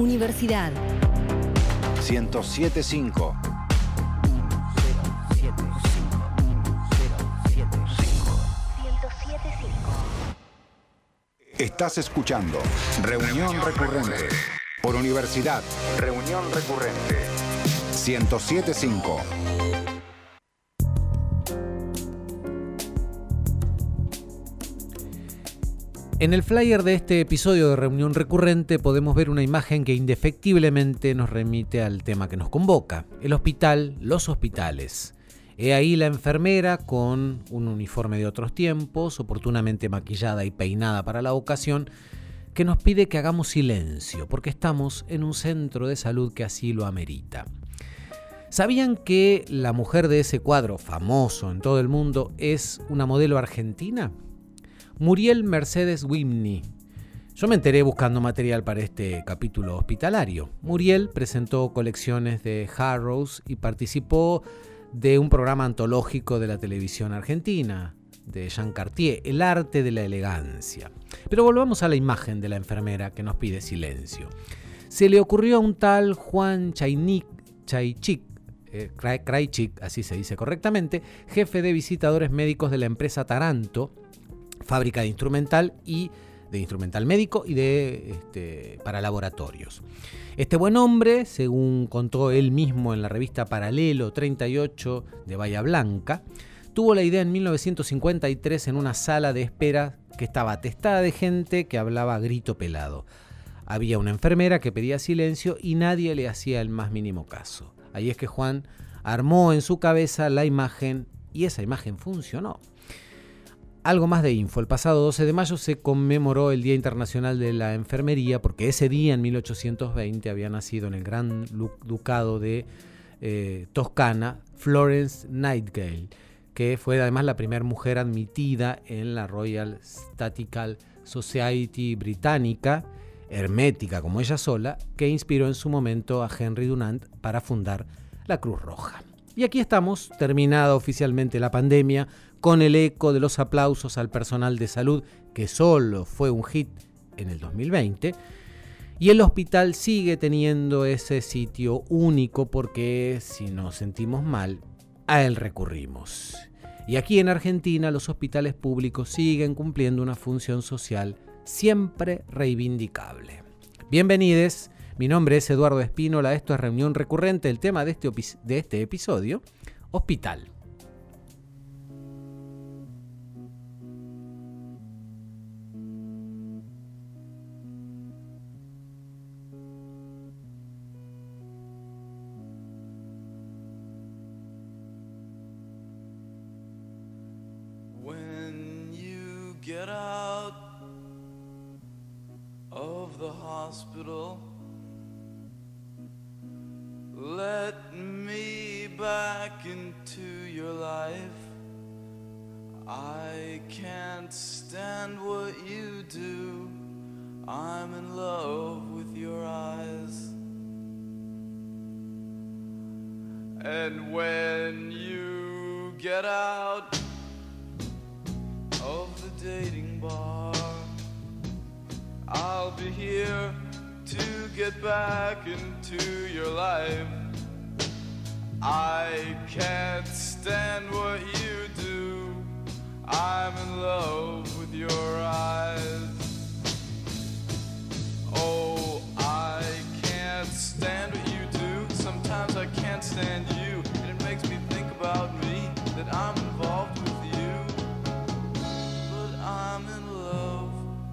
Universidad 1075. Estás escuchando Reunión Recurrente por Universidad. Reunión Recurrente 1075. En el flyer de este episodio de Reunión Recurrente podemos ver una imagen que indefectiblemente nos remite al tema que nos convoca, el hospital, los hospitales. He ahí la enfermera con un uniforme de otros tiempos, oportunamente maquillada y peinada para la ocasión, que nos pide que hagamos silencio, porque estamos en un centro de salud que así lo amerita. ¿Sabían que la mujer de ese cuadro, famoso en todo el mundo, es una modelo argentina? Muriel Mercedes Wimney. Yo me enteré buscando material para este capítulo hospitalario. Muriel presentó colecciones de Harrows y participó de un programa antológico de la televisión argentina, de Jean Cartier, El arte de la elegancia. Pero volvamos a la imagen de la enfermera que nos pide silencio. Se le ocurrió a un tal Juan Chainik, Chaichik, eh, así se dice correctamente, jefe de visitadores médicos de la empresa Taranto, fábrica de instrumental y de instrumental médico y de este, para laboratorios. Este buen hombre, según contó él mismo en la revista Paralelo 38 de Bahía Blanca, tuvo la idea en 1953 en una sala de espera que estaba atestada de gente que hablaba a grito pelado. Había una enfermera que pedía silencio y nadie le hacía el más mínimo caso. Ahí es que Juan armó en su cabeza la imagen y esa imagen funcionó. Algo más de info. El pasado 12 de mayo se conmemoró el Día Internacional de la Enfermería porque ese día, en 1820, había nacido en el Gran Ducado de eh, Toscana Florence Nightingale, que fue además la primera mujer admitida en la Royal Statistical Society británica, hermética como ella sola, que inspiró en su momento a Henry Dunant para fundar la Cruz Roja. Y aquí estamos, terminada oficialmente la pandemia, con el eco de los aplausos al personal de salud, que solo fue un hit en el 2020. Y el hospital sigue teniendo ese sitio único porque si nos sentimos mal, a él recurrimos. Y aquí en Argentina los hospitales públicos siguen cumpliendo una función social siempre reivindicable. Bienvenidos, mi nombre es Eduardo Espínola, esto es Reunión Recurrente, el tema de este, de este episodio, hospital. can't stand what you do. I'm in love with your eyes. And when you get out of the dating bar, I'll be here to get back into your life. I can't stand what you do. I'm in love with your eyes. Oh, I can't stand what you do. Sometimes I can't stand you, and it makes me think about me that I'm involved with you. But I'm in love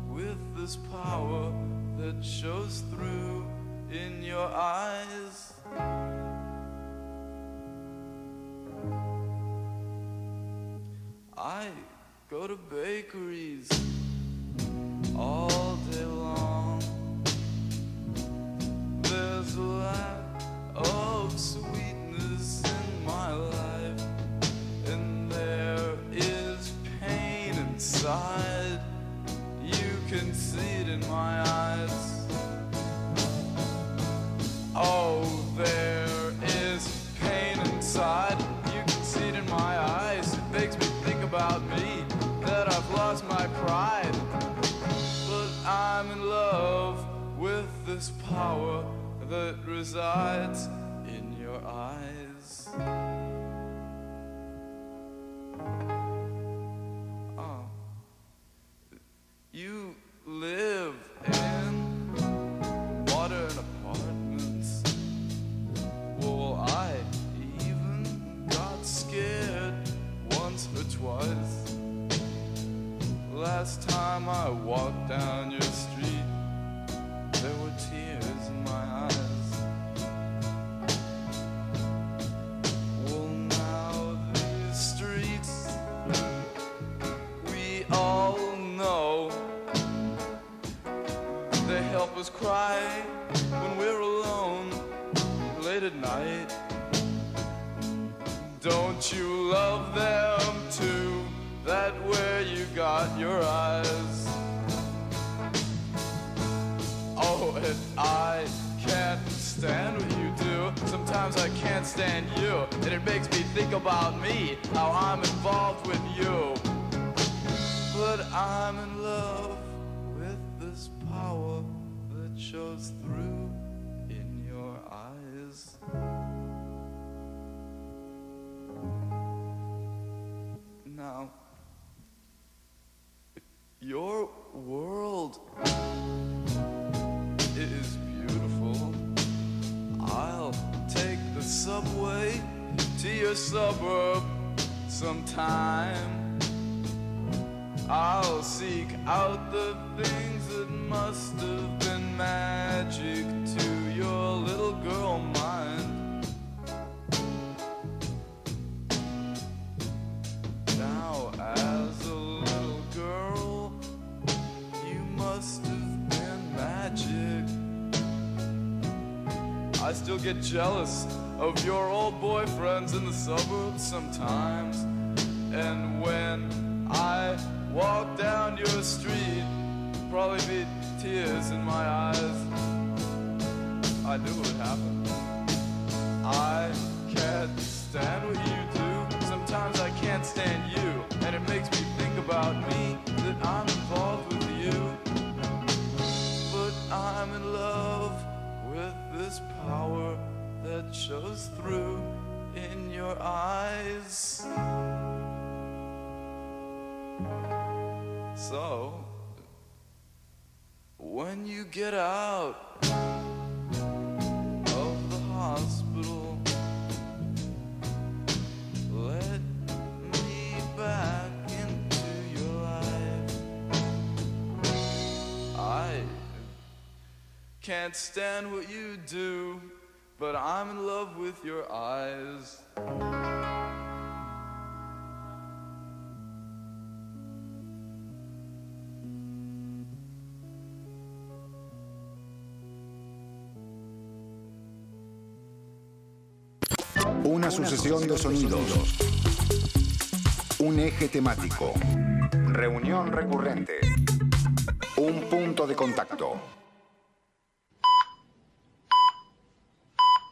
with this power that shows through in your eyes. I go to bakeries all day long. There's a this power that resides in your eyes. Oh. You live I still get jealous of your old boyfriends in the suburbs sometimes. And when I walk down your street, probably be tears in my eyes. I knew it would happen. I can't stand what you do. Sometimes I can't stand you. And it makes me think about me that I'm power that shows through in your eyes. So, when you get out of the hospital, let me back into your life. I can't stand what you do, but I'm in love with your eyes. Una sucesión de sonidos. Un eje temático. Reunión recurrente. Un punto de contacto.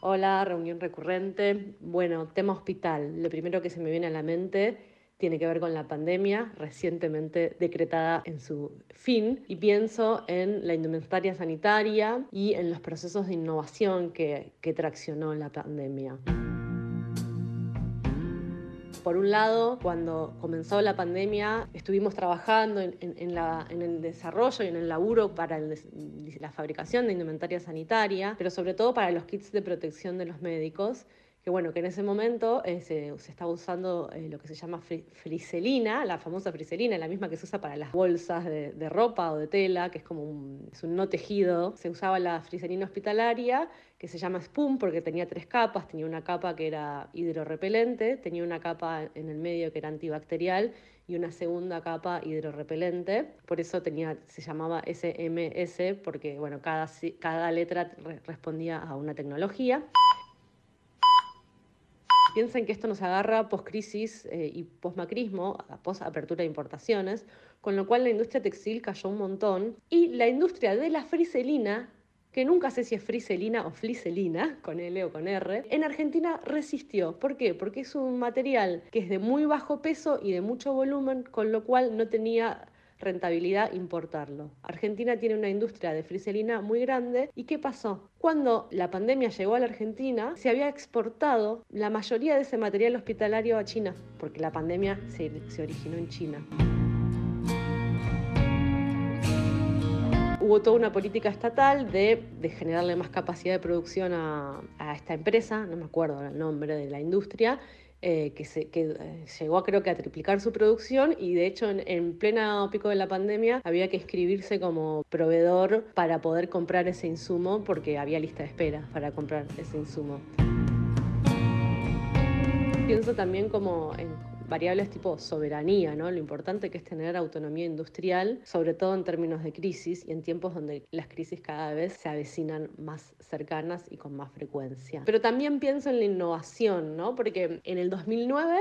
Hola, reunión recurrente. Bueno, tema hospital. Lo primero que se me viene a la mente tiene que ver con la pandemia recientemente decretada en su fin y pienso en la indumentaria sanitaria y en los procesos de innovación que, que traccionó la pandemia. Por un lado, cuando comenzó la pandemia, estuvimos trabajando en, en- en la- en el desarrollo y en el laburo para el la fabricación de indumentaria sanitaria, pero sobre todo para los kits de protección de los médicos, que bueno, que en ese momento eh, se, se usando eh, lo que se llama fri- friselina, la famosa friselina, la misma que se usa para las bolsas de, de ropa o de tela, que es como un, es un no tejido. Se usaba la friselina hospitalaria, que se llama Spoon porque tenía tres capas, tenía una capa que era hidrorrepelente, tenía una capa en el medio que era antibacterial y una segunda capa hidrorrepelente. Por eso tenía, se llamaba SMS, porque bueno, cada, cada letra re- respondía a una tecnología. Piensen que esto nos agarra post-crisis eh, y post-macrismo, post-apertura de importaciones, con lo cual la industria textil cayó un montón y la industria de la friselina, que nunca sé si es friselina o fliselina, con L o con R, en Argentina resistió. ¿Por qué? Porque es un material que es de muy bajo peso y de mucho volumen, con lo cual no tenía rentabilidad importarlo. Argentina tiene una industria de friselina muy grande y ¿qué pasó? Cuando la pandemia llegó a la Argentina, se había exportado la mayoría de ese material hospitalario a China, porque la pandemia se, se originó en China. hubo toda una política estatal de, generarle más capacidad de producción a, esta empresa, no me acuerdo el nombre de la industria, eh, que, se, eh, llegó creo que a triplicar su producción y de hecho en, en plena pico de la pandemia había que inscribirse como proveedor para poder comprar ese insumo porque había lista de espera para comprar ese insumo. Pienso también como en variables tipo soberanía, ¿no? Lo importante que es tener autonomía industrial, sobre todo en términos de crisis y en tiempos donde las crisis cada vez se avecinan más cercanas y con más frecuencia. Pero también pienso en la innovación, ¿no? Porque en el 2009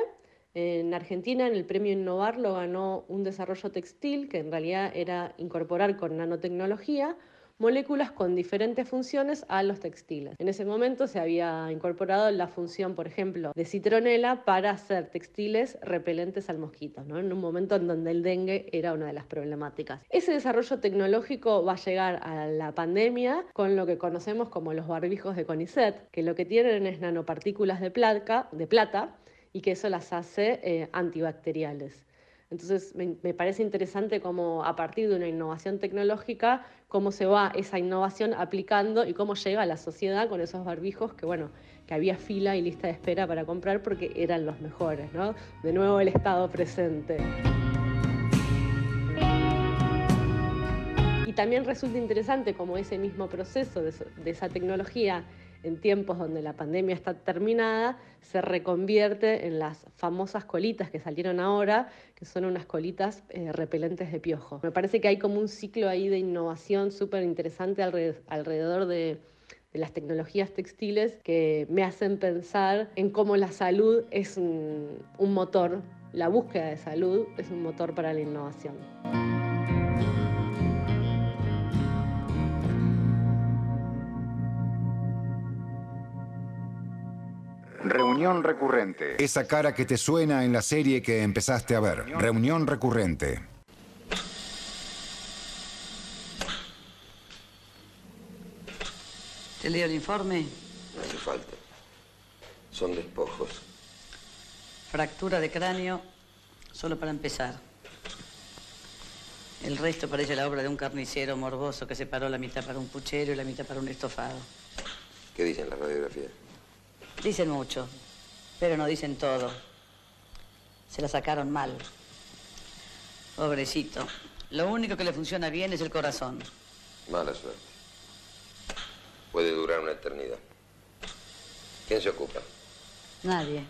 en Argentina, en el premio Innovar, lo ganó un desarrollo textil, que en realidad era incorporar con nanotecnología moléculas con diferentes funciones a los textiles. En ese momento se había incorporado la función, por ejemplo, de citronela para hacer textiles repelentes al mosquito, ¿no? en un momento en donde el dengue era una de las problemáticas. Ese desarrollo tecnológico va a llegar a la pandemia con lo que conocemos como los barbijos de CONICET, que lo que tienen es nanopartículas de plata, de plata y que eso las hace eh, antibacteriales. Entonces me, parece interesante cómo a partir de una innovación tecnológica, cómo se va esa innovación aplicando y cómo llega a la sociedad con esos barbijos que, bueno, que había fila y lista de espera para comprar porque eran los mejores, ¿no? De nuevo el Estado presente. Y también resulta interesante cómo ese mismo proceso de esa tecnología en tiempos donde la pandemia está terminada, se reconvierte en las famosas colitas que salieron ahora, que son unas colitas eh, repelentes de piojo. Me parece que hay como un ciclo ahí de innovación súper interesante alrededor de, las tecnologías textiles que me hacen pensar en cómo la salud es un motor, la búsqueda de salud es un motor para la innovación. Reunión recurrente. Esa cara que te suena en la serie que empezaste a ver. Reunión recurrente. ¿Te leo el informe? No hace falta. Son despojos. Fractura de cráneo, solo para empezar. El resto parece la obra de un carnicero morboso que separó la mitad para un puchero y la mitad para un estofado. ¿Qué dicen las radiografías? Dicen mucho, pero no dicen todo. Se la sacaron mal. Pobrecito. Lo único que le funciona bien es el corazón. Mala suerte. Puede durar una eternidad. ¿Quién se ocupa? Nadie.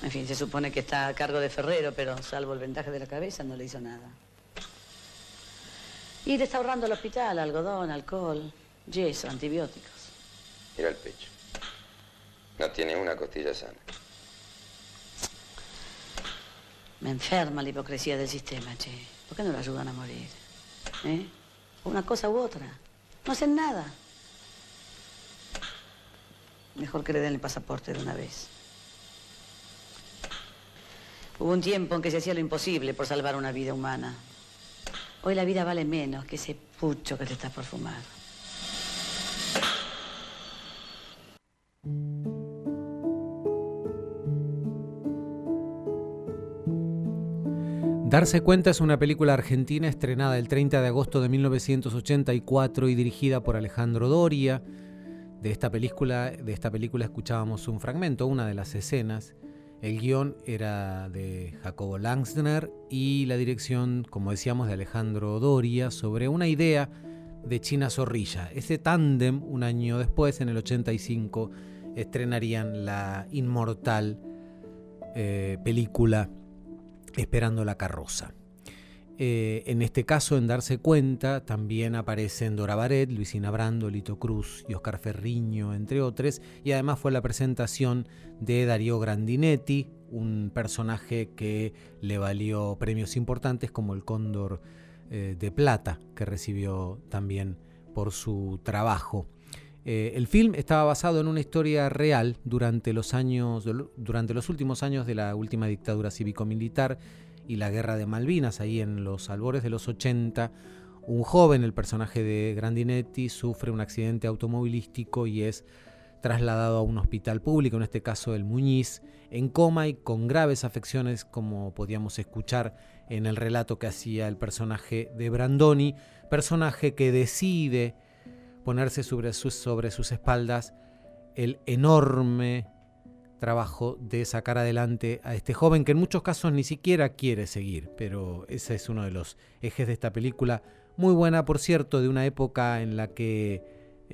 En fin, se supone que está a cargo de Ferrero, pero salvo el vendaje de la cabeza no le hizo nada. Y le está ahorrando al hospital algodón, alcohol, yeso, antibióticos. Mira el pecho. No tiene una costilla sana. Me enferma la hipocresía del sistema, che. ¿Por qué no lo ayudan a morir? ¿Eh? Una cosa u otra. No hacen nada. Mejor que le den el pasaporte de una vez. Hubo un tiempo en que se hacía lo imposible por salvar una vida humana. Hoy la vida vale menos que ese pucho que te está por fumar. Darse cuenta es una película argentina estrenada el 30 de agosto de 1984 y dirigida por Alejandro Doria. De esta película, de esta película escuchábamos un fragmento, una de las escenas. El guion era de Jacobo Langsner y la dirección, como decíamos, de Alejandro Doria sobre una idea de China Zorrilla. Ese tándem, un año después, en el 85, estrenarían la inmortal eh, película esperando la carroza. Eh, en este caso, en darse cuenta, también aparecen Dora Baret, Luisina Brando, Lito Cruz y Oscar Ferriño, entre otros, y además fue la presentación de Darío Grandinetti, un personaje que le valió premios importantes como el Cóndor eh, de Plata, que recibió también por su trabajo. Eh, el film estaba basado en una historia real durante los, años, durante los últimos años de la última dictadura cívico-militar y la guerra de Malvinas, ahí en los albores de los 80, un joven, el personaje de Grandinetti, sufre un accidente automovilístico y es trasladado a un hospital público, en este caso el Muñiz, en coma y con graves afecciones, como podíamos escuchar en el relato que hacía el personaje de Brandoni, personaje que decide ponerse sobre sus, espaldas el enorme trabajo de sacar adelante a este joven que en muchos casos ni siquiera quiere seguir, pero ese es uno de los ejes de esta película, muy buena por cierto, de una época en la que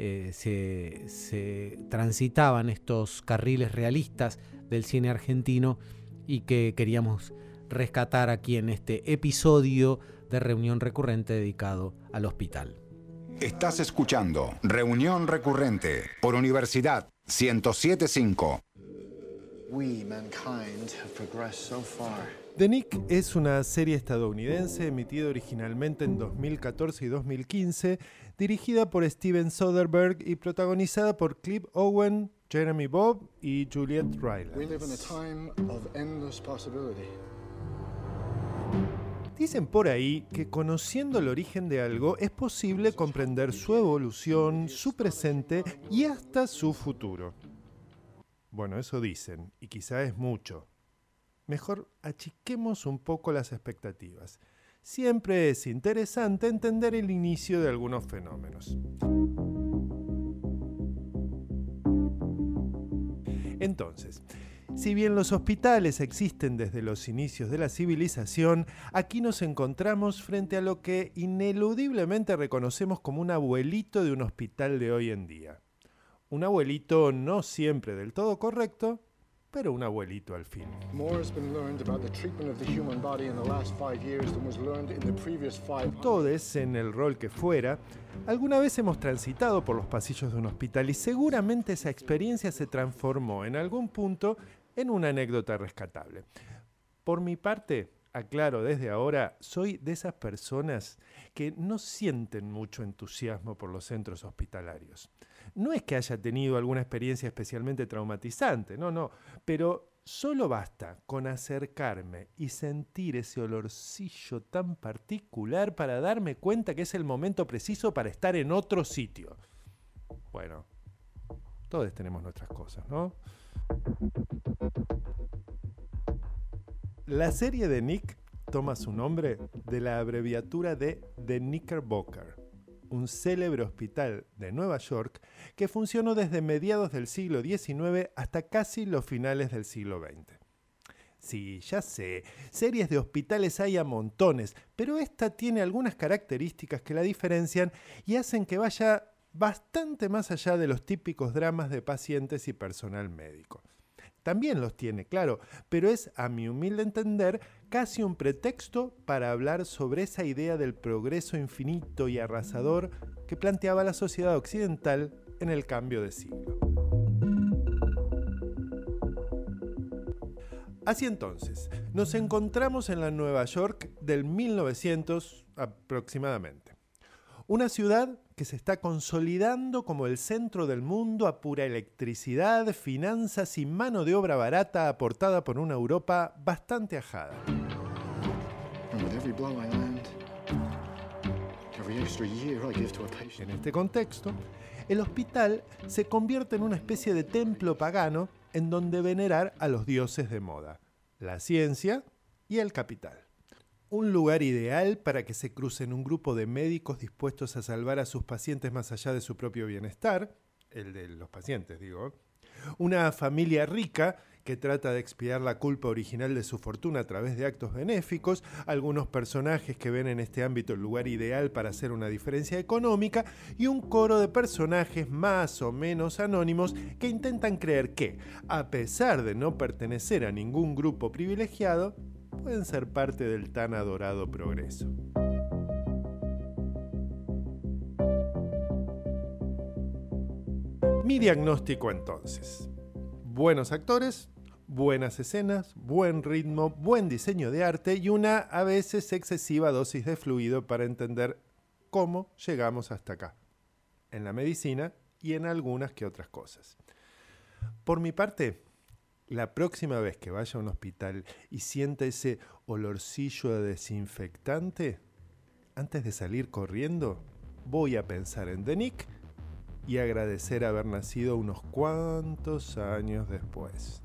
eh, se, transitaban estos carriles realistas del cine argentino y que queríamos rescatar aquí en este episodio de reunión recurrente dedicado al hospital. Estás escuchando Reunión Recurrente por Universidad 1075. The Nick es una serie estadounidense emitida originalmente en 2014 y 2015, dirigida por Steven Soderbergh y protagonizada por Cliff Owen, Jeremy Bob y Juliette Riley. Dicen por ahí que conociendo el origen de algo es posible comprender su evolución, su presente y hasta su futuro. Bueno, eso dicen, y quizá es mucho. Mejor achiquemos un poco las expectativas. Siempre es interesante entender el inicio de algunos fenómenos. Entonces, si bien los hospitales existen desde los inicios de la civilización, aquí nos encontramos frente a lo que ineludiblemente reconocemos como un abuelito de un hospital de hoy en día. Un abuelito no siempre del todo correcto, pero un abuelito al fin. Todos, en el rol que fuera, alguna vez hemos transitado por los pasillos de un hospital y seguramente esa experiencia se transformó en algún punto en una anécdota rescatable. Por mi parte, aclaro desde ahora, soy de esas personas que no sienten mucho entusiasmo por los centros hospitalarios. No es que haya tenido alguna experiencia especialmente traumatizante, no, no, pero solo basta con acercarme y sentir ese olorcillo tan particular para darme cuenta que es el momento preciso para estar en otro sitio. Bueno, todos tenemos nuestras cosas, ¿no? La serie de Nick toma su nombre de la abreviatura de The Knickerbocker, un célebre hospital de Nueva York que funcionó desde mediados del siglo XIX hasta casi los finales del siglo XX. Sí, ya sé, series de hospitales hay a montones, pero esta tiene algunas características que la diferencian y hacen que vaya bastante más allá de los típicos dramas de pacientes y personal médico. También los tiene, claro, pero es, a mi humilde entender, casi un pretexto para hablar sobre esa idea del progreso infinito y arrasador que planteaba la sociedad occidental en el cambio de siglo. Así entonces, nos encontramos en la Nueva York del 1900 aproximadamente. Una ciudad que se está consolidando como el centro del mundo a pura electricidad, finanzas y mano de obra barata aportada por una Europa bastante ajada. En este contexto, el hospital se convierte en una especie de templo pagano en donde venerar a los dioses de moda, la ciencia y el capital un lugar ideal para que se crucen un grupo de médicos dispuestos a salvar a sus pacientes más allá de su propio bienestar, el de los pacientes digo, una familia rica que trata de expiar la culpa original de su fortuna a través de actos benéficos, algunos personajes que ven en este ámbito el lugar ideal para hacer una diferencia económica y un coro de personajes más o menos anónimos que intentan creer que, a pesar de no pertenecer a ningún grupo privilegiado, pueden ser parte del tan adorado progreso. Mi diagnóstico entonces. Buenos actores, buenas escenas, buen ritmo, buen diseño de arte y una a veces excesiva dosis de fluido para entender cómo llegamos hasta acá, en la medicina y en algunas que otras cosas. Por mi parte, la próxima vez que vaya a un hospital y sienta ese olorcillo de desinfectante, antes de salir corriendo, voy a pensar en Denick y agradecer haber nacido unos cuantos años después.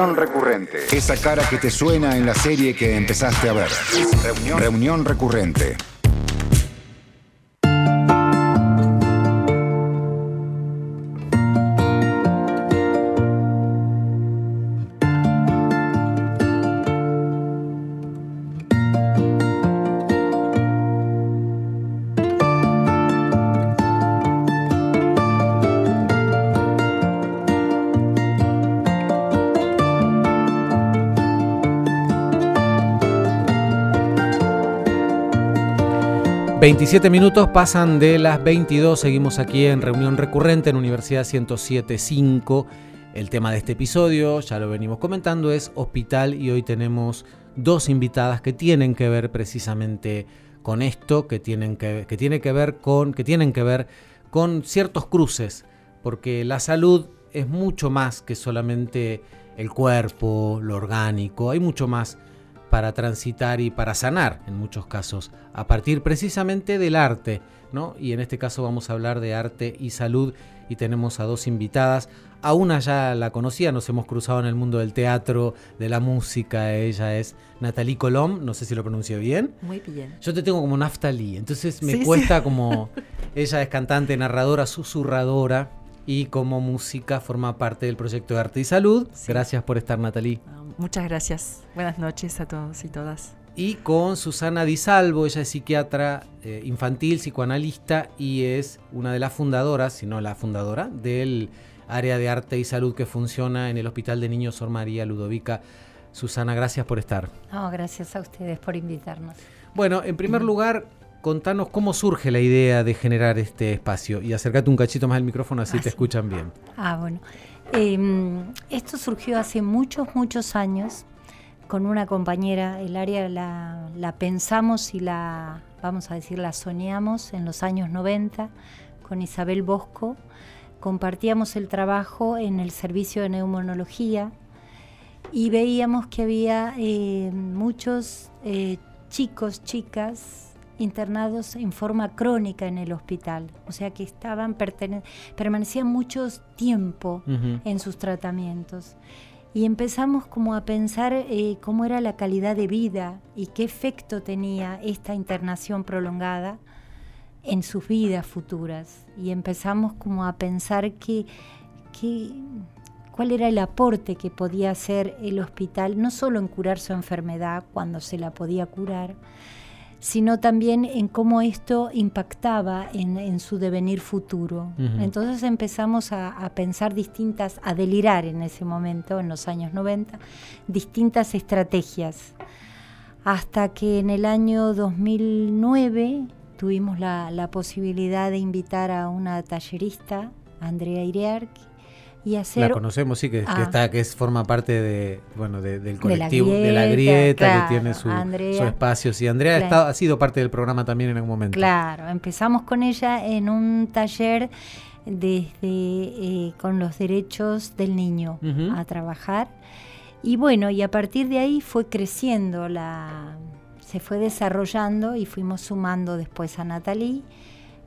Reunión recurrente. Esa cara que te suena en la serie que empezaste a ver. Reunión, Reunión recurrente. 27 minutos pasan de las 22. Seguimos aquí en reunión recurrente en Universidad 1075. El tema de este episodio, ya lo venimos comentando, es hospital y hoy tenemos dos invitadas que tienen que ver precisamente con esto, que tienen que, que tiene que ver con, que tienen que ver con ciertos cruces, porque la salud es mucho más que solamente el cuerpo, lo orgánico, hay mucho más para transitar y para sanar en muchos casos, a partir precisamente del arte, ¿no? Y en este caso vamos a hablar de arte y salud y tenemos a dos invitadas. A una ya la conocía, nos hemos cruzado en el mundo del teatro, de la música. Ella es Natalie Colom, no sé si lo pronuncio bien. Muy bien. Yo te tengo como Naftali, entonces me Sí, sí. cuesta como. Ella es cantante, narradora, susurradora y como música forma parte del proyecto de arte y salud. Sí. Gracias por estar, Natalie. Ah, Muchas gracias. Buenas noches a todos y todas. y con Susana Di Salvo, ella es psiquiatra eh, infantil, psicoanalista y es una de las fundadoras, si no la fundadora, del área de arte y salud que funciona en el Hospital de Niños Sor María Ludovica. Susana, gracias por estar. No, gracias a ustedes por invitarnos. Bueno, en primer lugar, contanos cómo surge la idea de generar este espacio y acércate un cachito más al micrófono así Ah, te sí. escuchan bien. Ah, bueno. Eh, esto surgió hace muchos, muchos años con una compañera. El área la, la pensamos y la, vamos a decir, la soñamos en los años 90 con Isabel Bosco. Compartíamos el trabajo en el servicio de neumonología y veíamos que había eh, muchos eh, chicos, chicas internados en forma crónica en el hospital, o sea que estaban permanecían mucho tiempo en sus tratamientos. Y empezamos como a pensar eh, cómo era la calidad de vida y qué efecto tenía esta internación prolongada en sus vidas futuras. Y empezamos como a pensar que, que- cuál era el aporte que podía hacer el hospital, no solo en curar su enfermedad cuando se la podía curar, sino también en cómo esto impactaba en, en su devenir futuro. Entonces empezamos a, a pensar distintas, a delirar en ese momento, en los años 90, distintas estrategias, hasta que en el año 2009 tuvimos la, la posibilidad de invitar a una tallerista, Andrea Iriar, y hacer... La conocemos, sí, que, que Ah. está, que es, forma parte de, bueno, de- del colectivo, de la, grieta, grieta, claro, que tiene su, Andrea. su espacio. Sí, Andrea ha, Claro. estado- ha sido parte del programa también en algún momento. Claro, empezamos con ella en un taller desde eh, con los derechos del niño a trabajar y bueno y a partir de ahí fue creciendo la se fue desarrollando y fuimos sumando después a Natalie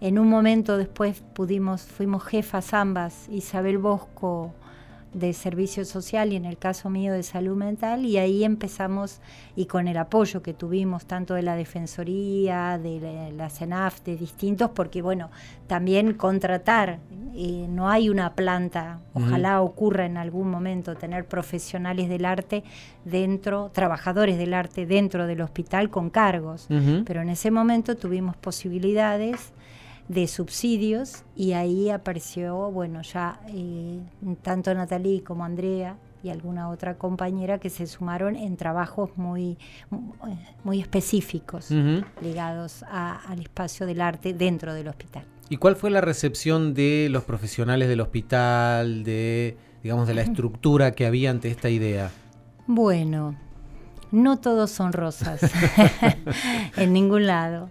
en un momento después pudimos fuimos jefas ambas Isabel Bosco de servicio social y en el caso mío de salud mental y ahí empezamos y con el apoyo que tuvimos tanto de la Defensoría, de la, CENAF, de distintos, porque bueno, también contratar, eh, no hay una planta, ojalá ocurra en algún momento tener profesionales del arte dentro, trabajadores del arte dentro del hospital con cargos, pero en ese momento tuvimos posibilidades de subsidios y ahí apareció, bueno, ya eh, tanto Natalie como Andrea y alguna otra compañera que se sumaron en trabajos muy, muy específicos ligados a- al espacio del arte dentro del hospital. ¿Y cuál fue la recepción de los profesionales del hospital, de, digamos, de la estructura que había ante esta idea? Bueno, no todos son rosas en ningún lado,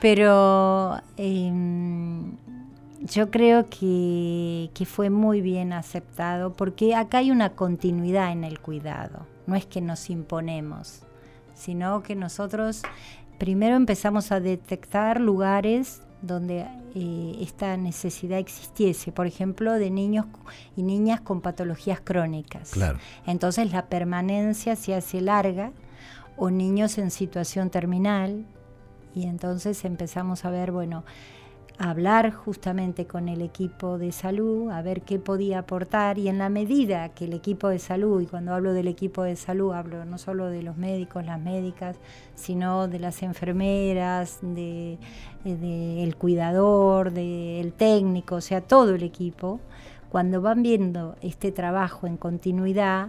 pero em, yo creo que, que fue muy bien aceptado porque acá hay una continuidad en el cuidado, no es que nos imponemos, sino que nosotros primero empezamos a detectar lugares donde eh, esta necesidad existiese, por ejemplo, de niños y niñas con patologías crónicas. Claro. Entonces la permanencia se hace larga o niños en situación terminal. Y entonces empezamos a ver, bueno, a hablar justamente con el equipo de salud, a ver qué podía aportar. Y en la medida que el equipo de salud, y cuando hablo del equipo de salud hablo no solo de los médicos, las médicas, sino de las enfermeras, de, eh, del cuidador, del técnico, o sea, todo el equipo, cuando van viendo este trabajo en continuidad,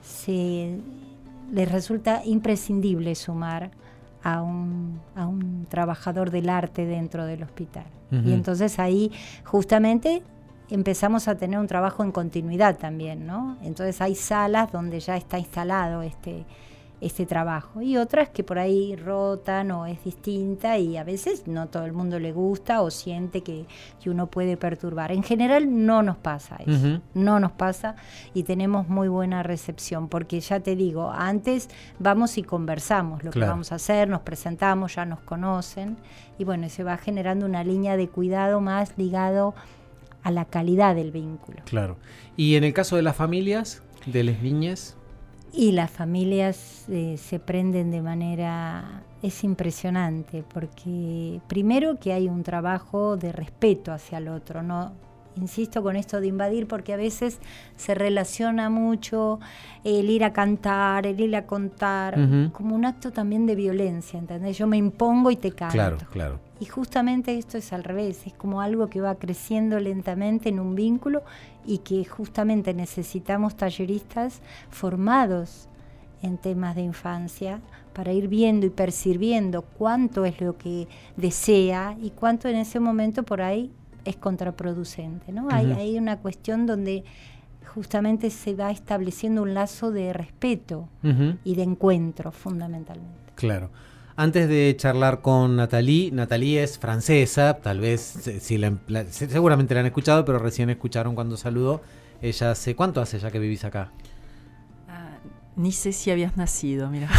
se les resulta imprescindible sumar a un, a un trabajador del arte dentro del hospital. Y entonces ahí justamente empezamos a tener un trabajo en continuidad también, ¿no? Entonces hay salas donde ya está instalado este, este trabajo y otras que por ahí rotan o es distinta y a veces no todo el mundo le gusta o siente que, que uno puede perturbar. En general no nos pasa eso, no nos pasa y tenemos muy buena recepción porque ya te digo, antes vamos y conversamos lo que vamos a hacer, nos presentamos, ya nos conocen y bueno, se va generando una línea de cuidado más ligado a la calidad del vínculo. Claro. ¿Y en el caso de las familias, de las niñas? Y las familias eh, se prenden de manera... Es impresionante porque primero que hay un trabajo de respeto hacia el otro, no Insisto con esto de invadir porque a veces se relaciona mucho el ir a cantar, el ir a contar, como un acto también de violencia, ¿entendés? Yo me impongo y te canto. Claro, claro. Y justamente esto es al revés, es como algo que va creciendo lentamente en un vínculo y que justamente necesitamos talleristas formados en temas de infancia para ir viendo y percibiendo cuánto es lo que desea y cuánto en ese momento por ahí es contraproducente. ¿no? hay, una cuestión donde justamente se va estableciendo un lazo de respeto y de encuentro fundamentalmente. Claro. Antes de charlar con Natalie, Natalie es francesa, tal vez si la- la- se- seguramente la han escuchado, pero recién escucharon cuando saludó. Ella hace ¿cuánto hace ya que vivís acá? Ni sé si habías nacido, mira.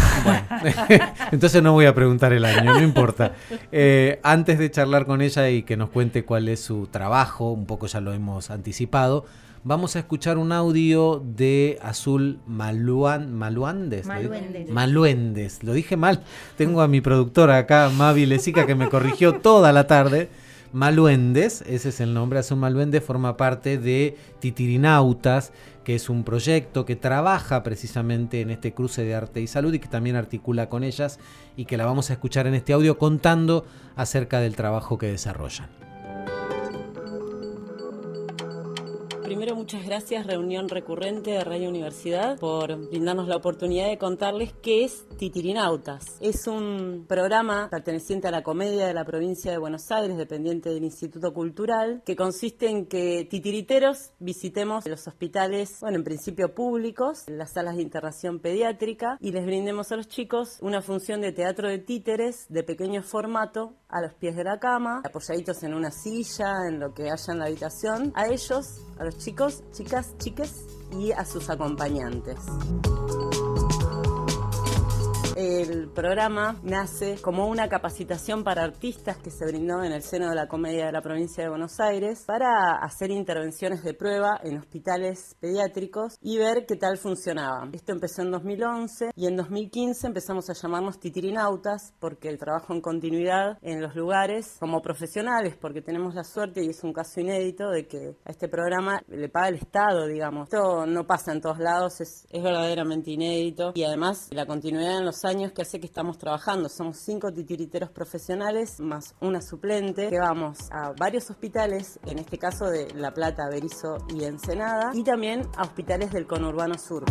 Entonces no voy a preguntar el año, no importa. Eh, antes de charlar con ella y que nos cuente cuál es su trabajo, un poco ya lo hemos anticipado, vamos a escuchar un audio de Azul Maluan, Maluandes. ¿lo dije? Maluendes. Maluendes, lo dije mal. Tengo a mi productora acá, Mavi Lesica, que me corrigió toda la tarde. Maluendes, ese es el nombre, Azul Maluendes forma parte de Titirinautas, que es un proyecto que trabaja precisamente en este cruce de arte y salud y que también articula con ellas y que la vamos a escuchar en este audio contando acerca del trabajo que desarrollan. Primero, muchas gracias, reunión recurrente de Radio Universidad, por brindarnos la oportunidad de contarles qué es Titirinautas. Es un programa perteneciente a la comedia de la provincia de Buenos Aires, dependiente del Instituto Cultural, que consiste en que titiriteros visitemos los hospitales, bueno, en principio públicos, las salas de internación pediátrica, y les brindemos a los chicos una función de teatro de títeres de pequeño formato a los pies de la cama, apoyaditos en una silla, en lo que haya en la habitación, a ellos, a los chicos, chicas, chiques y a sus acompañantes. El programa nace como una capacitación para artistas que se brindó en el seno de la Comedia de la Provincia de Buenos Aires para hacer intervenciones de prueba en hospitales pediátricos y ver qué tal funcionaba. Esto empezó en 2011 y en 2015 empezamos a llamarnos titirinautas porque el trabajo en continuidad en los lugares como profesionales, porque tenemos la suerte y es un caso inédito de que a este programa le paga el Estado, digamos. Esto no pasa en todos lados, es, verdaderamente inédito y además la continuidad en los años que hace que estamos trabajando. Somos cinco titiriteros profesionales más una suplente que vamos a varios hospitales, en este caso de La Plata, Berizo y Ensenada, y también a hospitales del conurbano sur.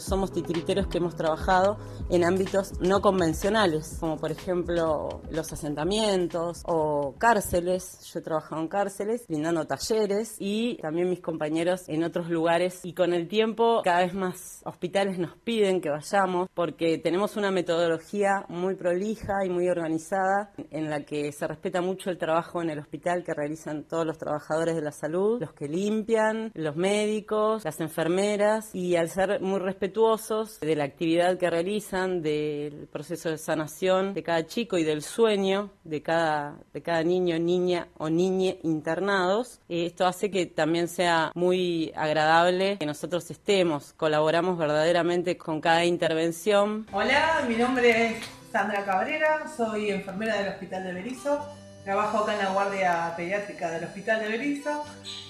Somos titiriteros que hemos trabajado en ámbitos no convencionales, como por ejemplo los asentamientos o cárceles. Yo he trabajado en cárceles, brindando talleres y también mis compañeros en otros lugares. Y con el tiempo cada vez más hospitales nos piden que vayamos porque tenemos una metodología muy prolija y muy organizada en la que se respeta mucho el trabajo en el hospital que realizan todos los trabajadores de la salud, los que limpian, los médicos, las enfermeras y al ser muy respetuosos de la actividad que realizan, del proceso de sanación de cada chico y del sueño de cada, de cada niño, niña o niñe internados. Eh, esto hace que también sea muy agradable que nosotros estemos, colaboramos verdaderamente con cada intervención. Hola, mi nombre es Sandra Cabrera, soy enfermera del Hospital de Berizo. Trabajo acá en la guardia pediátrica del Hospital de Berizo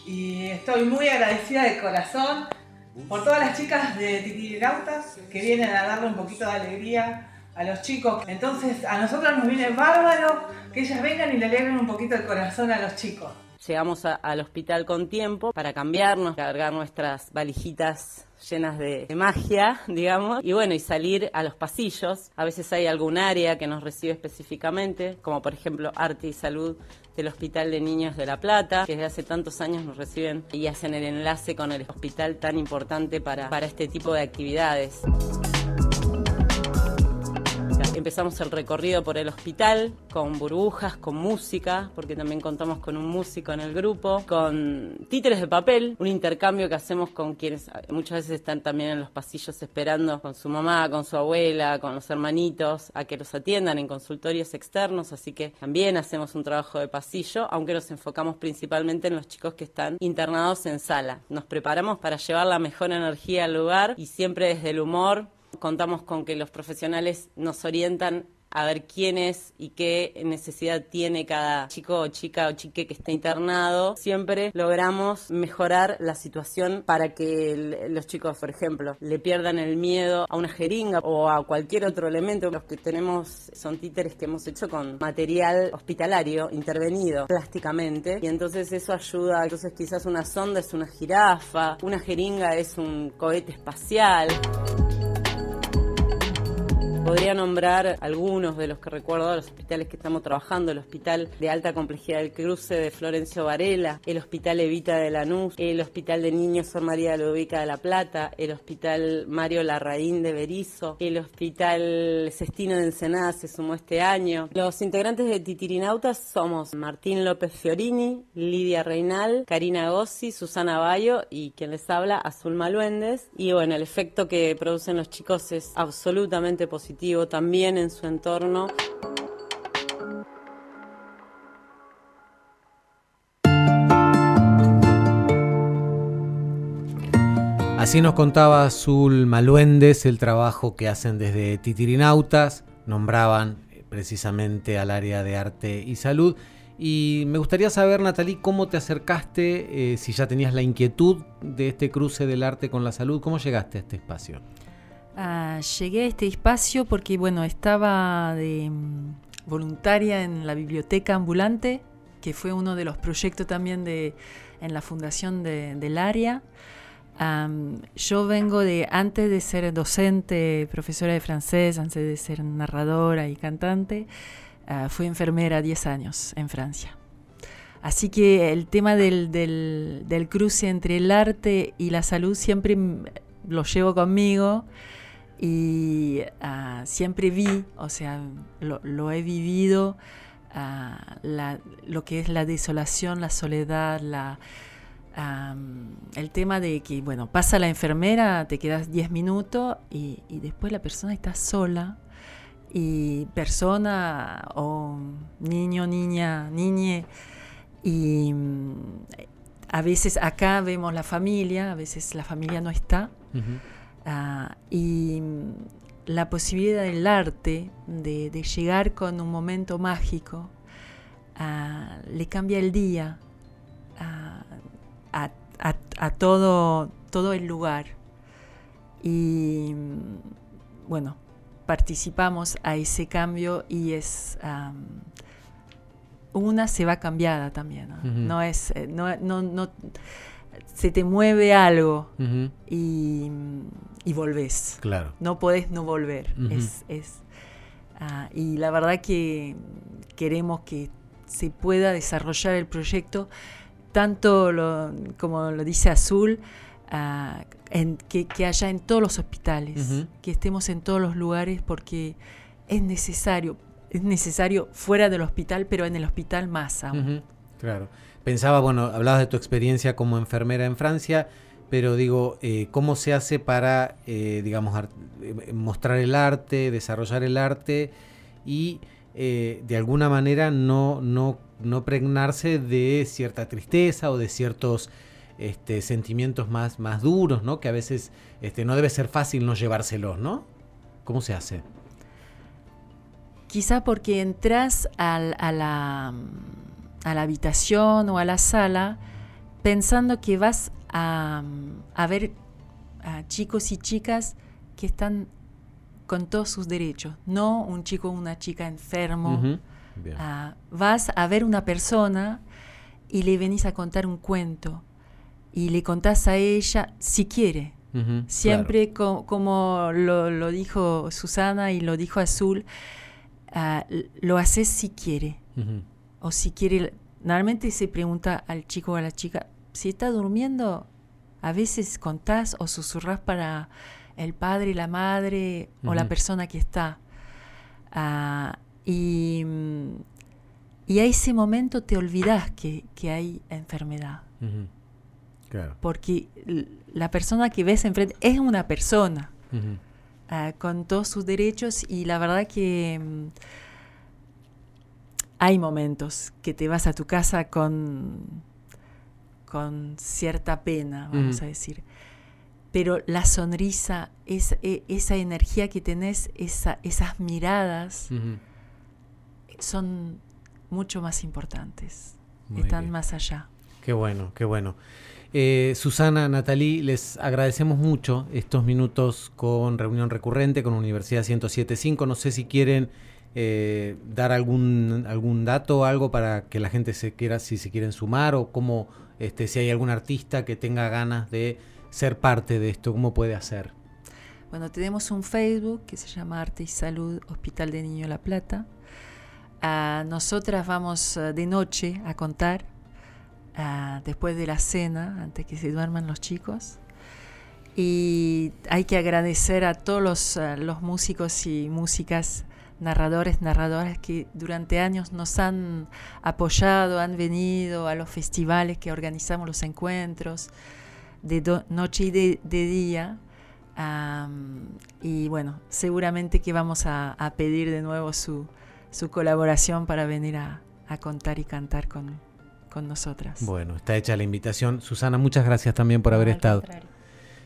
y estoy muy agradecida de corazón por todas las chicas de Titirinautas que vienen a darle un poquito de alegría a los chicos. Entonces a nosotros nos viene bárbaro que ellas vengan y le alegren un poquito el corazón a los chicos. Llegamos al hospital con tiempo para cambiarnos, cargar nuestras valijitas llenas de, magia, digamos, y bueno, y salir a los pasillos. A veces hay algún área que nos recibe específicamente, como por ejemplo Arte y Salud del Hospital de Niños de La Plata, que desde hace tantos años nos reciben y hacen el enlace con el hospital tan importante para, para este tipo de actividades. Empezamos el recorrido por el hospital con burbujas, con música, porque también contamos con un músico en el grupo, con títeres de papel, un intercambio que hacemos con quienes eh, muchas veces están también en los pasillos esperando con su mamá, con su abuela, con los hermanitos, a que los atiendan en consultorios externos, así que también hacemos un trabajo de pasillo, aunque nos enfocamos principalmente en los chicos que están internados en sala. Nos preparamos para llevar la mejor energía al lugar y siempre desde el humor, contamos con que los profesionales nos orientan a ver quién es y qué necesidad tiene cada chico o chica o chique que esté internado, siempre logramos mejorar la situación para que los chicos, por ejemplo, le pierdan el miedo a una jeringa o a cualquier otro elemento. Los que tenemos son títeres que hemos hecho con material hospitalario intervenido plásticamente y entonces eso ayuda. Entonces quizás una sonda es una jirafa, una jeringa es un cohete espacial. Podría nombrar algunos de los que recuerdo de los hospitales que estamos trabajando, el Hospital de Alta Complejidad del Cruce de Florencio Varela, el Hospital Evita de Lanús, el Hospital de Niños Sor María Ludovica de La Plata, el Hospital Mario Larraín de Berizo, el Hospital Cestino de Ensenada se sumó este año. Los integrantes de Titirinautas somos Martín López Fiorini, Lidia Reinal, Karina Gossi, Susana Bayo y quien les habla, Azul Maluendes. Y bueno, el efecto que producen los chicos es absolutamente positivo también en su entorno. Así nos contaba Azul Maluendes el trabajo que hacen desde Titirinautas, nombraban eh, precisamente al área de arte y salud. Y me gustaría saber, Natalie, cómo te acercaste, eh, si ya tenías la inquietud de este cruce del arte con la salud, ¿cómo llegaste a este espacio? Ah, llegué a este espacio porque, bueno, estaba de mm, voluntaria en la biblioteca ambulante, que fue uno de los proyectos también de, en la fundación de- del área. Am, yo vengo de, antes de ser docente, profesora de francés, antes de ser narradora y cantante, ah, fui enfermera 10 años en Francia. Así que el tema del, del- del cruce entre el arte y la salud siempre lo llevo conmigo y ah, siempre vi, o sea, lo, he vivido, ah, lo que es la desolación, la soledad, la, el tema de que, bueno, pasa la enfermera, te quedas 10 minutos y, después la persona está sola y persona o niño, niña, niñe y mm, a veces acá vemos la familia, a veces la familia no está. Ah, y mm, la posibilidad del arte de, de llegar con un momento mágico ah, le cambia el día ah, a, a- a todo, todo el lugar. Y mm, bueno, participamos a ese cambio y es... una se va cambiada también, ¿no? Es, eh, no, no, no- se te mueve algo y, y volvés. Claro. No podés no volver. Es, es, ah, y la verdad que queremos que se pueda desarrollar el proyecto, tanto lo- como lo dice Azul, ah, en, que, que haya en todos los hospitales, que estemos en todos los lugares porque es necesario, es necesario fuera del hospital, pero en el hospital más aún. Claro. Pensaba, bueno, hablabas de tu experiencia como enfermera en Francia, pero digo, eh, ¿cómo se hace para, eh, digamos, eh, mostrar el arte, desarrollar el arte y de alguna manera no, no, no pregnarse de cierta tristeza o de ciertos este, sentimientos más, más duros, ¿no? Que a veces este, no debe ser fácil no llevárselos, ¿no? ¿Cómo se hace? Quizá porque entras al- a, la, a la habitación o a la sala pensando que vas a, a ver a chicos y chicas que están con todos sus derechos, no un chico o una chica enfermo. Ah, vas a ver una persona y le venís a contar un cuento y le contás a ella si quiere. Siempre co- como lo, lo dijo Susana y lo dijo Azul, ah, lo haces si quiere. O si quiere, normalmente se pregunta al chico o a la chica, si está durmiendo, a veces contás o susurrás para el padre, la madre o la persona que está. Ah, y, y a ese momento te olvidas que, que hay enfermedad. Ujú. Claro. Porque la persona que ves enfrente es una persona Ujú. ah, con todos sus derechos y la verdad que mm, hay momentos que te vas a tu casa con, con cierta pena, vamos a decir. pero la sonrisa, es, e- esa energía que tenés, esa- esas miradas, son mucho más importantes, Muy están bien. más allá. Qué bueno, qué bueno. Eh, Susana, Natalí, les agradecemos mucho estos minutos con reunión recurrente con Universidad 1075. No sé si quieren eh, dar algún, algún dato algo para que la gente se quiera, si se quieren sumar o cómo, este, si hay algún artista que tenga ganas de ser parte de esto, cómo puede hacer. Bueno, tenemos un Facebook que se llama Arte y Salud Hospital de Niño La Plata. Ah, nosotras vamos ah, de noche a contar, ah, después de la cena, antes que se duerman los chicos. Y hay que agradecer a todos los, los músicos y músicas, narradores, narradoras que durante años nos han apoyado, han venido a los festivales que organizamos, los encuentros, de do- noche y de, de día. Y bueno, seguramente que vamos a, a pedir de nuevo su, su colaboración para venir a, a contar y cantar con, con nosotras. Bueno, está hecha la invitación. Susana, muchas gracias también por haber al estado. contrario.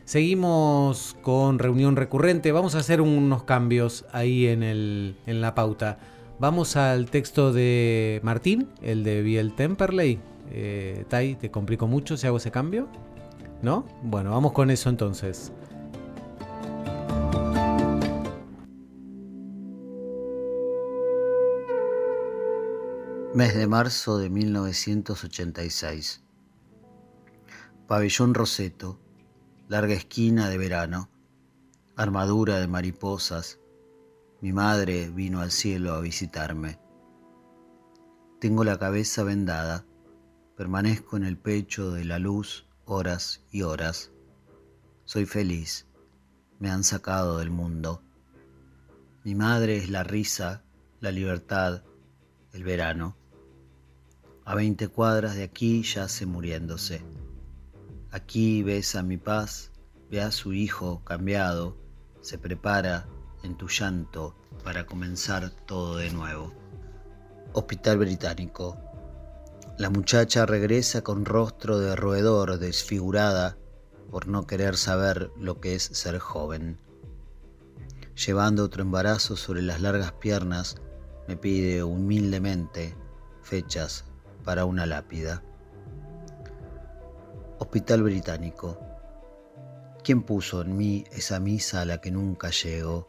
Seguimos con reunión recurrente. Vamos a hacer unos cambios ahí en, el, en la pauta. Vamos al texto de Martín, el de Biel Temperley. Eh, Tai, ¿te complico mucho si hago ese cambio? ¿No? Bueno, vamos con eso entonces. Mes de marzo de 1986. Pabellón Roseto, larga esquina de verano, armadura de mariposas. Mi madre vino al cielo a visitarme. Tengo la cabeza vendada, permanezco en el pecho de la luz horas y horas. Soy feliz, me han sacado del mundo. Mi madre es la risa, la libertad, el verano. A veinte cuadras de aquí yace muriéndose. Aquí ves a mi paz, ve a su hijo cambiado, se prepara en tu llanto para comenzar todo de nuevo. Hospital Británico. La muchacha regresa con rostro de roedor desfigurada por no querer saber lo que es ser joven. Llevando otro embarazo sobre las largas piernas, me pide humildemente fechas para una lápida. Hospital Británico. ¿Quién puso en mí esa misa a la que nunca llego?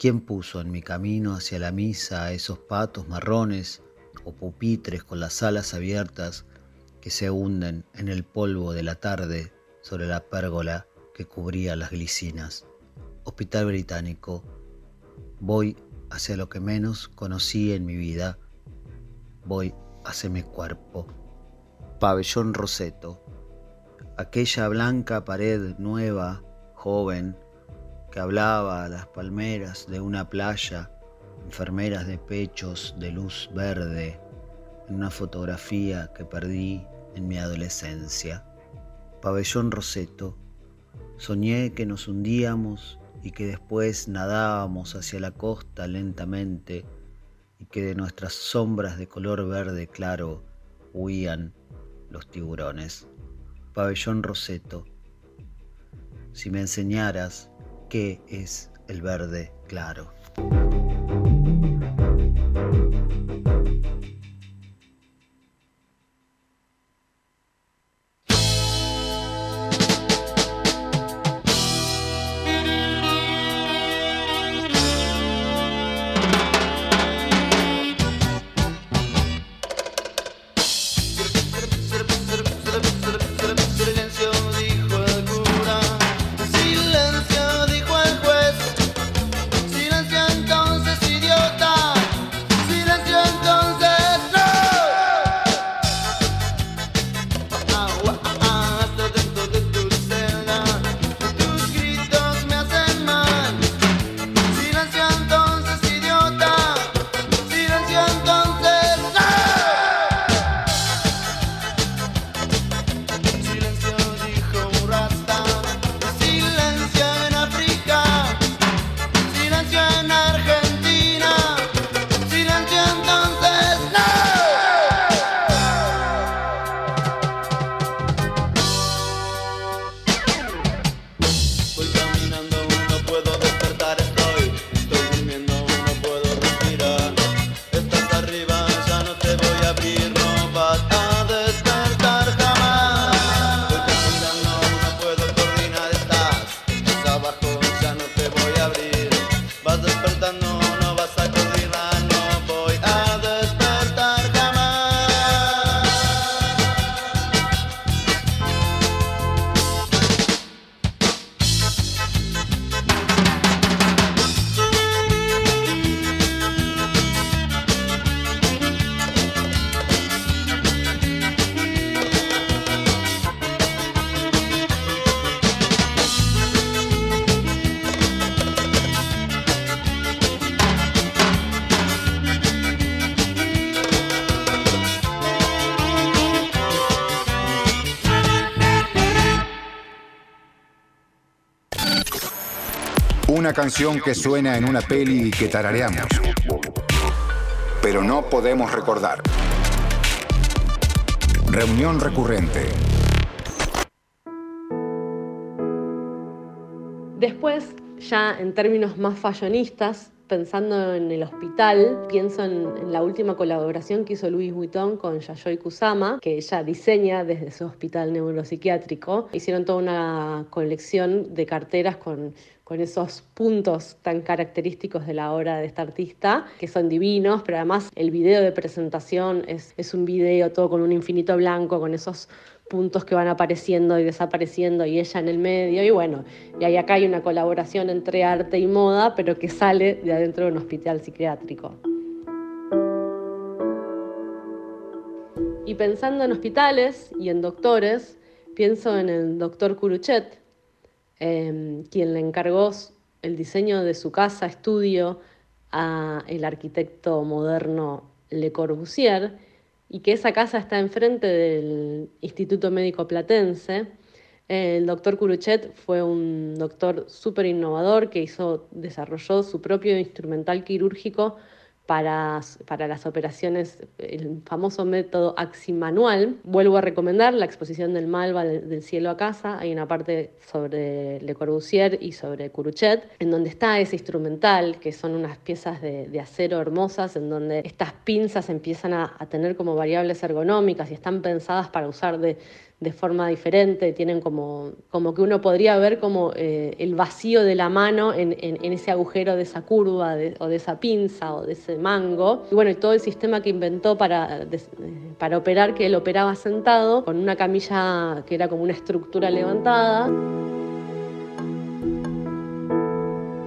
¿Quién puso en mi camino hacia la misa a esos patos marrones o pupitres con las alas abiertas que se hunden en el polvo de la tarde sobre la pérgola que cubría las glicinas? Hospital Británico. Voy hacia lo que menos conocí en mi vida. Voy hacia mi cuerpo. Pabellón Roseto. Aquella blanca pared nueva, joven, que hablaba a las palmeras de una playa, enfermeras de pechos de luz verde, en una fotografía que perdí en mi adolescencia. Pabellón Roseto. Soñé que nos hundíamos y que después nadábamos hacia la costa lentamente y que de nuestras sombras de color verde claro huían los tiburones. Pabellón Roseto. Si me enseñaras qué es el verde claro. Una canción que suena en una peli y que tarareamos. Pero no podemos recordar. Reunión recurrente. Después, ya en términos más fallonistas, pensando en el pienso en, en, la última colaboración que hizo Louis Vuitton con Yayoi Kusama, que ella diseña desde su hospital neuropsiquiátrico. Hicieron toda una colección de carteras con, con esos puntos tan característicos de la obra de esta artista, que son divinos, pero además el video de presentación es, es un video todo con un infinito blanco, con esos puntos que van apareciendo y desapareciendo y ella en el medio y bueno, y ahí acá hay una colaboración entre arte y moda, pero que sale de adentro de un hospital psiquiátrico. Y pensando en hospitales y en doctores, pienso en el doctor Curuchet, eh, quien le encargó el diseño de su casa, estudio, a el arquitecto moderno Le Corbusier, y que esa casa está enfrente del Instituto Médico Platense. El doctor Curuchet fue un doctor súper innovador que hizo, desarrolló su propio instrumental quirúrgico para, para las operaciones, el famoso método aximanual. Vuelvo a recomendar la exposición del Malva del cielo a casa. Hay una parte sobre Le Corbusier y sobre Curuchet, en donde está ese instrumental, que son unas piezas de, de acero hermosas, en donde estas pinzas empiezan a, a tener como variables ergonómicas y están pensadas para usar de de forma diferente, tienen como, como que uno podría ver como eh, el vacío de la mano en, en, ese agujero de esa curva o de esa pinza o de ese mango. Y bueno, y todo el sistema que inventó para, de, para operar, que él operaba sentado, con una camilla que era como una estructura levantada.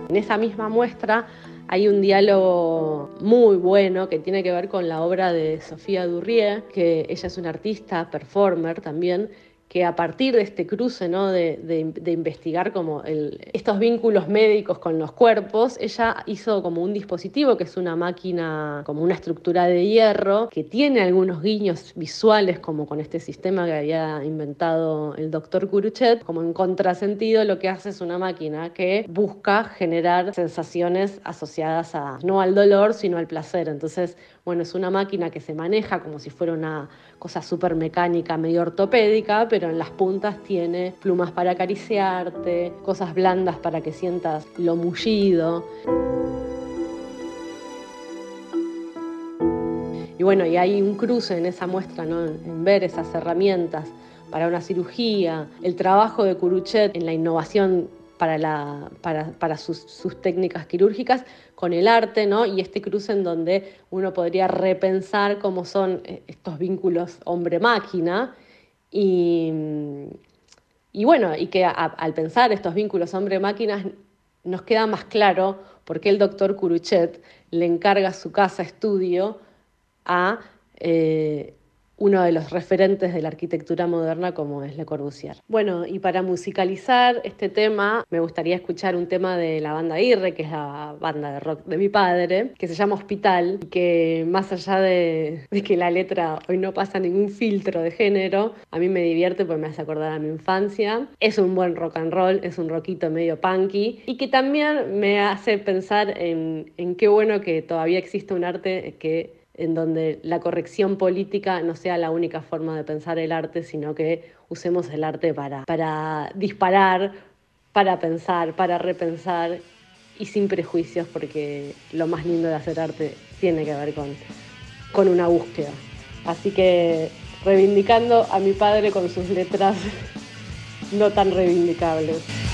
En esa misma muestra hay un diálogo muy bueno que tiene que ver con la obra de Sofía Durrié, que ella es una artista, performer también, que a partir de este cruce ¿no? de, de, investigar como estos vínculos médicos con los cuerpos, ella hizo como un dispositivo que es una máquina, como una estructura de hierro, que tiene algunos guiños visuales como con este sistema que había inventado el doctor Curuchet, como en contrasentido lo que hace es una máquina que busca generar sensaciones asociadas a no al dolor, sino al placer. Entonces, bueno, es una máquina que se maneja como si fuera una cosa súper mecánica, medio ortopédica, pero en las puntas tiene plumas para acariciarte, cosas blandas para que sientas lo mullido. Y bueno, y hay un cruce en esa muestra, ¿no? en ver esas herramientas para una cirugía, el trabajo de Curuchet en la innovación para, sus, técnicas quirúrgicas con el arte, ¿no? Y este cruce en donde uno podría repensar cómo son eh, estos vínculos hombre-máquina y, y, bueno, y que al pensar estos vínculos hombre-máquinas nos queda más claro por qué el doctor Curuchet le encarga su casa estudio a eh, uno de los referentes de la arquitectura moderna como es Le Corbusier. Bueno, y para musicalizar este tema me gustaría escuchar un tema de la banda IRRE, que es la banda de rock de mi padre, que se llama Hospital, que más allá de, que la letra hoy no pasa ningún filtro de género, a mí me divierte porque me hace acordar a mi infancia. Es un buen rock and roll, es un rockito medio punky y que también me hace pensar en, en qué bueno que todavía existe un arte que en donde la corrección política no sea la única forma de pensar el arte, sino que usemos el arte para, para disparar, para pensar, para repensar y sin prejuicios, porque lo más lindo de hacer arte tiene que ver con, con una búsqueda. Así que reivindicando a mi padre con sus letras no tan reivindicables.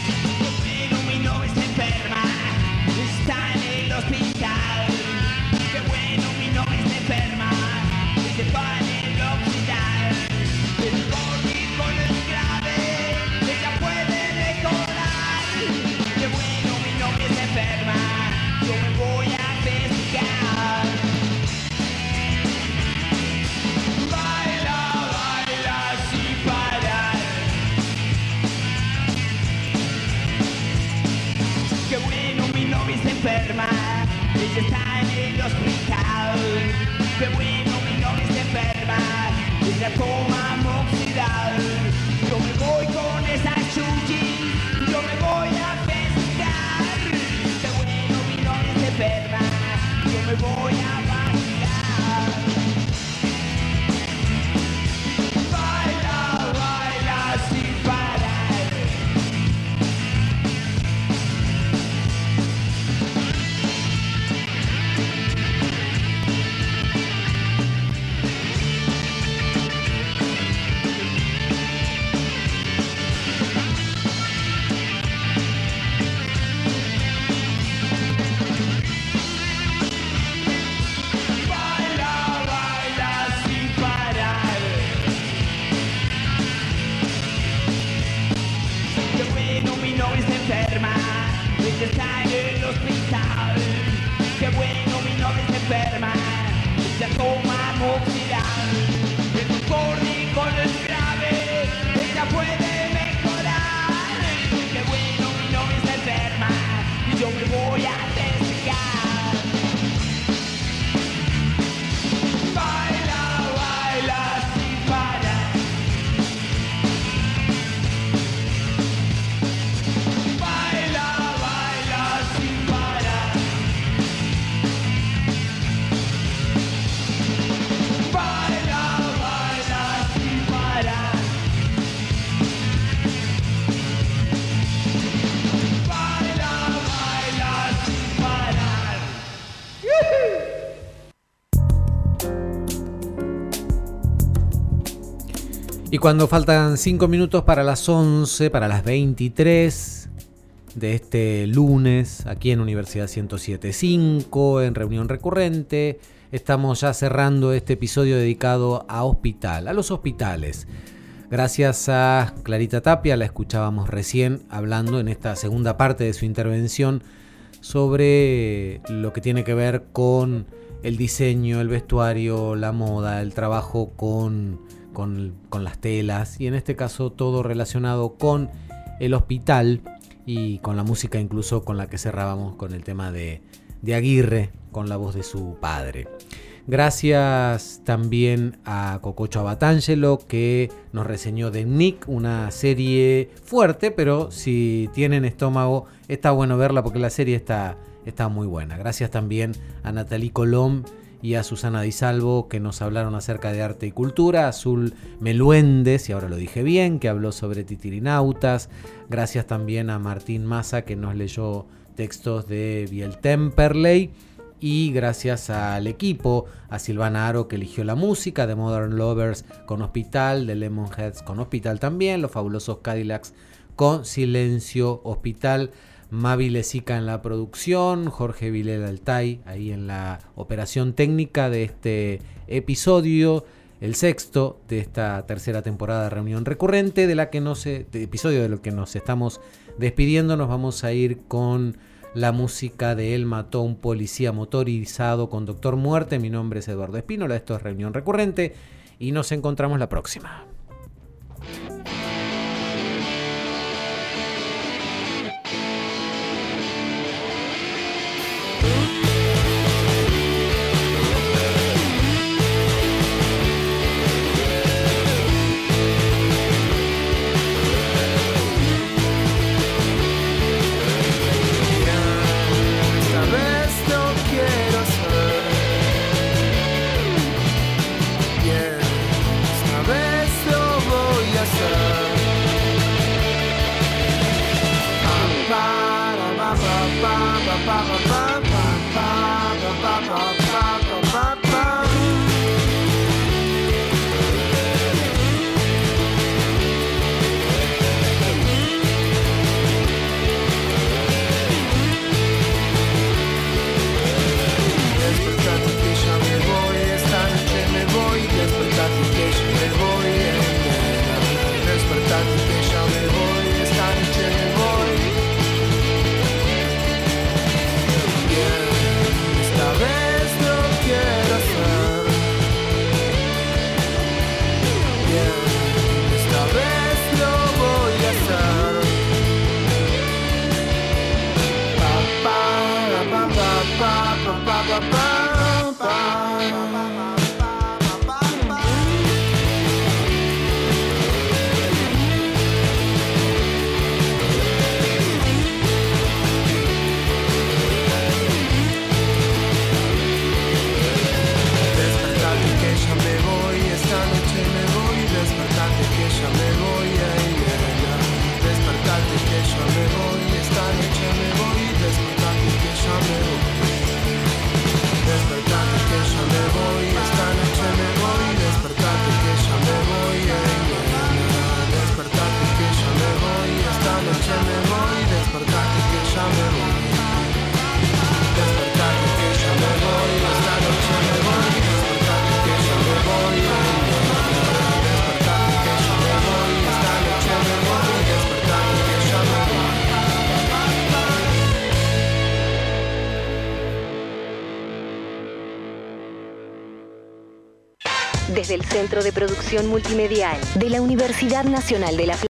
Ella está en el hospital. Qué bueno, mi novia se enferma. Ella toma moxidal. El doctor dijo no es grave. Ella puede cuando faltan 5 minutos para las 11, para las 23 de este lunes, aquí en Universidad 1075, en reunión recurrente, estamos ya cerrando este episodio dedicado a hospital, a los hospitales. Gracias a Clarita Tapia, la escuchábamos recién hablando en esta segunda parte de su intervención sobre lo que tiene que ver con el diseño, el vestuario, la moda, el trabajo con, con, las telas y en este caso todo relacionado con el hospital y con la música incluso con la que cerrábamos con el tema de, de Aguirre con la voz de su padre. Gracias también a Cococho Abatangelo que nos reseñó The Nick, una serie fuerte, pero si tienen estómago está bueno verla porque la serie está, está muy buena. Gracias también a Natalie Colom y a Susana Di Salvo que nos hablaron acerca de arte y cultura, Azul Meluendes, y ahora lo dije bien, que habló sobre titirinautas. Gracias también a Martín Massa que nos leyó textos de Biel Temperley y gracias al equipo, a Silvana Aro que eligió la música, de Modern Lovers con Hospital, de Lemonheads con Hospital también, los fabulosos Cadillacs con Silencio Hospital, Mavi Lezica en la producción, Jorge Vilela Altay ahí en la operación técnica de este episodio, el sexto de esta tercera temporada de Reunión Recurrente, de la que no se, de episodio de lo que nos estamos despidiendo, nos vamos a ir con la música de Él mató un policía motorizado con Doctor Muerte. Mi nombre es Eduardo Espínola, esto es Reunión Recurrente y nos encontramos la próxima. Centro de Producción Multimedial de la Universidad Nacional de La